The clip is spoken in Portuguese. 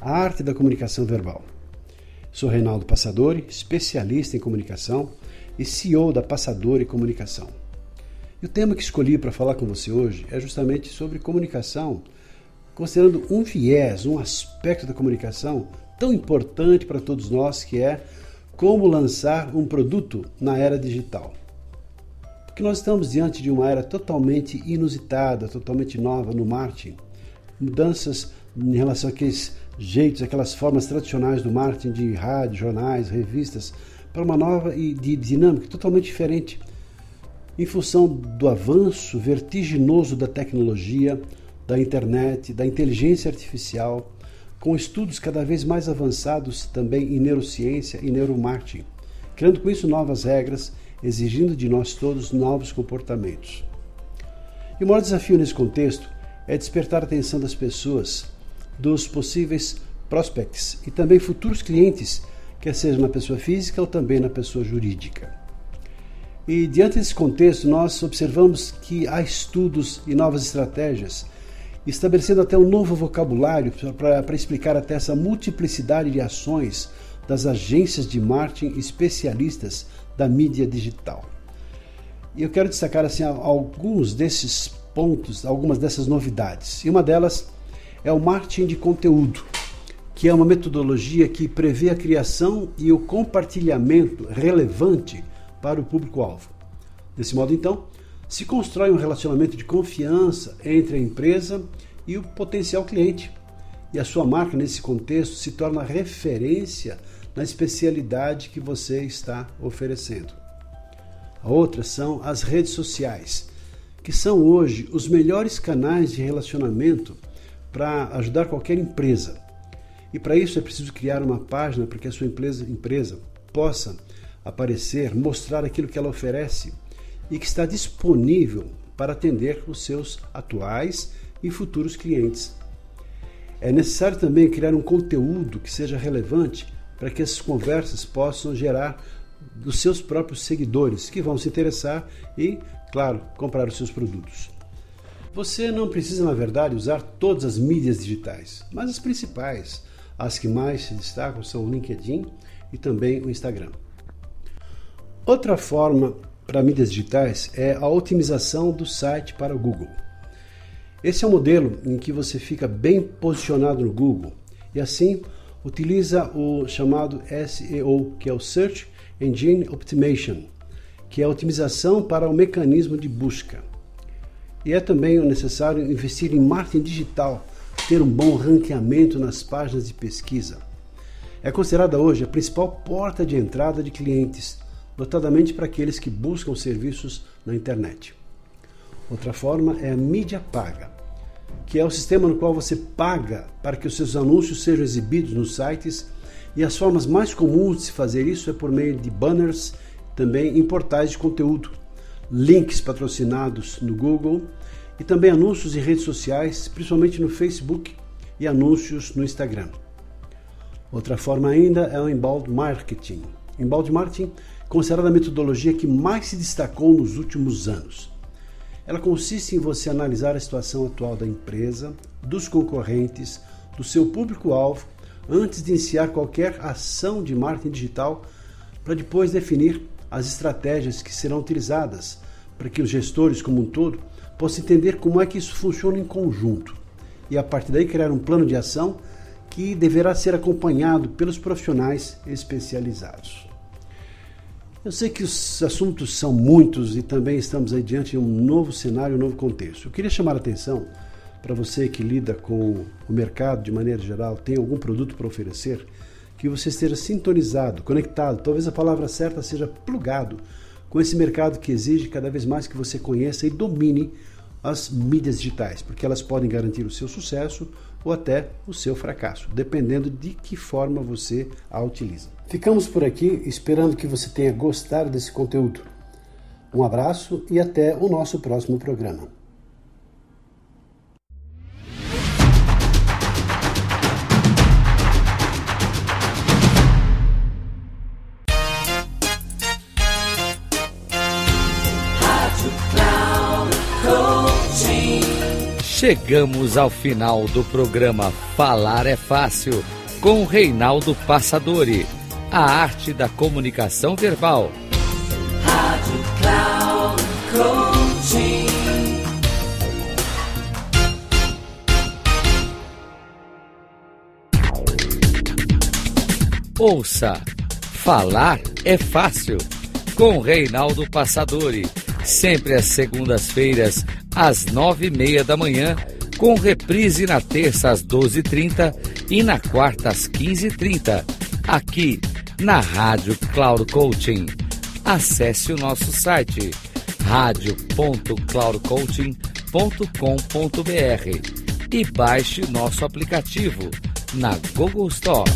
a arte da comunicação verbal. Sou Reinaldo Passadori, especialista em comunicação e CEO da Passadori Comunicação. E o tema que escolhi para falar com você hoje é justamente sobre comunicação, considerando um viés, um aspecto da comunicação tão importante para todos nós que é como lançar um produto na era digital. Porque nós estamos diante de uma era totalmente inusitada, totalmente nova no marketing. Mudanças em relação àqueles jeitos, aquelas formas tradicionais do marketing de rádio, jornais, revistas, para uma nova e de dinâmica totalmente diferente. Em função do avanço vertiginoso da tecnologia, da internet, da inteligência artificial, com estudos cada vez mais avançados também em neurociência e neuromarketing, criando com isso novas regras, exigindo de nós todos novos comportamentos. E o maior desafio nesse contexto é despertar a atenção das pessoas dos possíveis prospects e também futuros clientes, quer seja na pessoa física ou também na pessoa jurídica. E diante desse contexto, nós observamos que há estudos e novas estratégias, estabelecendo até um novo vocabulário para explicar até essa multiplicidade de ações das agências de marketing especialistas da mídia digital. E eu quero destacar assim alguns desses pontos, algumas dessas novidades. E uma delas é o marketing de conteúdo, que é uma metodologia que prevê a criação e o compartilhamento relevante para o público-alvo. Desse modo, então, se constrói um relacionamento de confiança entre a empresa e o potencial cliente. E a sua marca, nesse contexto, se torna referência na especialidade que você está oferecendo. A outra são as redes sociais, que são hoje os melhores canais de relacionamento para ajudar qualquer empresa. E para isso é preciso criar uma página para que a sua empresa, empresa possa aparecer, mostrar aquilo que ela oferece e que está disponível para atender os seus atuais e futuros clientes. É necessário também criar um conteúdo que seja relevante para que essas conversas possam gerar dos seus próprios seguidores que vão se interessar e, claro, comprar os seus produtos. Você não precisa, na verdade, usar todas as mídias digitais, mas as principais. As que mais se destacam são o LinkedIn e também o Instagram. Outra forma para mídias digitais é a otimização do site para o Google. Esse é um modelo em que você fica bem posicionado no Google e assim utiliza o chamado SEO, que é o Search Engine Optimization, que é a otimização para o mecanismo de busca. E é também necessário investir em marketing digital, ter um bom ranqueamento nas páginas de pesquisa. É considerada hoje a principal porta de entrada de clientes, notadamente para aqueles que buscam serviços na internet. Outra forma é a mídia paga, que é o sistema no qual você paga para que os seus anúncios sejam exibidos nos sites, e as formas mais comuns de se fazer isso é por meio de banners, também em portais de conteúdo, links patrocinados no Google e também anúncios em redes sociais, principalmente no Facebook e anúncios no Instagram. Outra forma ainda é o inbound marketing. Inbound marketing considerada a metodologia que mais se destacou nos últimos anos. Ela consiste em você analisar a situação atual da empresa, dos concorrentes, do seu público-alvo, antes de iniciar qualquer ação de marketing digital, para depois definir as estratégias que serão utilizadas para que os gestores, como um todo, possam entender como é que isso funciona em conjunto e a partir daí criar um plano de ação que deverá ser acompanhado pelos profissionais especializados. Eu sei que os assuntos são muitos e também estamos aí diante de um novo cenário, um novo contexto. Eu queria chamar a atenção para você que lida com o mercado de maneira geral, tem algum produto para oferecer, que você esteja sintonizado, conectado, talvez a palavra certa seja plugado com esse mercado que exige cada vez mais que você conheça e domine as mídias digitais, porque elas podem garantir o seu sucesso ou até o seu fracasso, dependendo de que forma você a utiliza. Ficamos por aqui esperando que você tenha gostado desse conteúdo. Um abraço e até o nosso próximo programa. Chegamos ao final do programa Falar é Fácil com Reinaldo Passadori, a arte da comunicação verbal. Rádio Cloud Coaching. Ouça, falar é fácil com Reinaldo Passadori, sempre às segundas-feiras às nove e meia da manhã, com reprise na terça às doze e trinta e na quarta às quinze e trinta, aqui na Rádio Cloud Coaching. Acesse o nosso site radio.cloudcoaching.com.br e baixe nosso aplicativo na Google Store.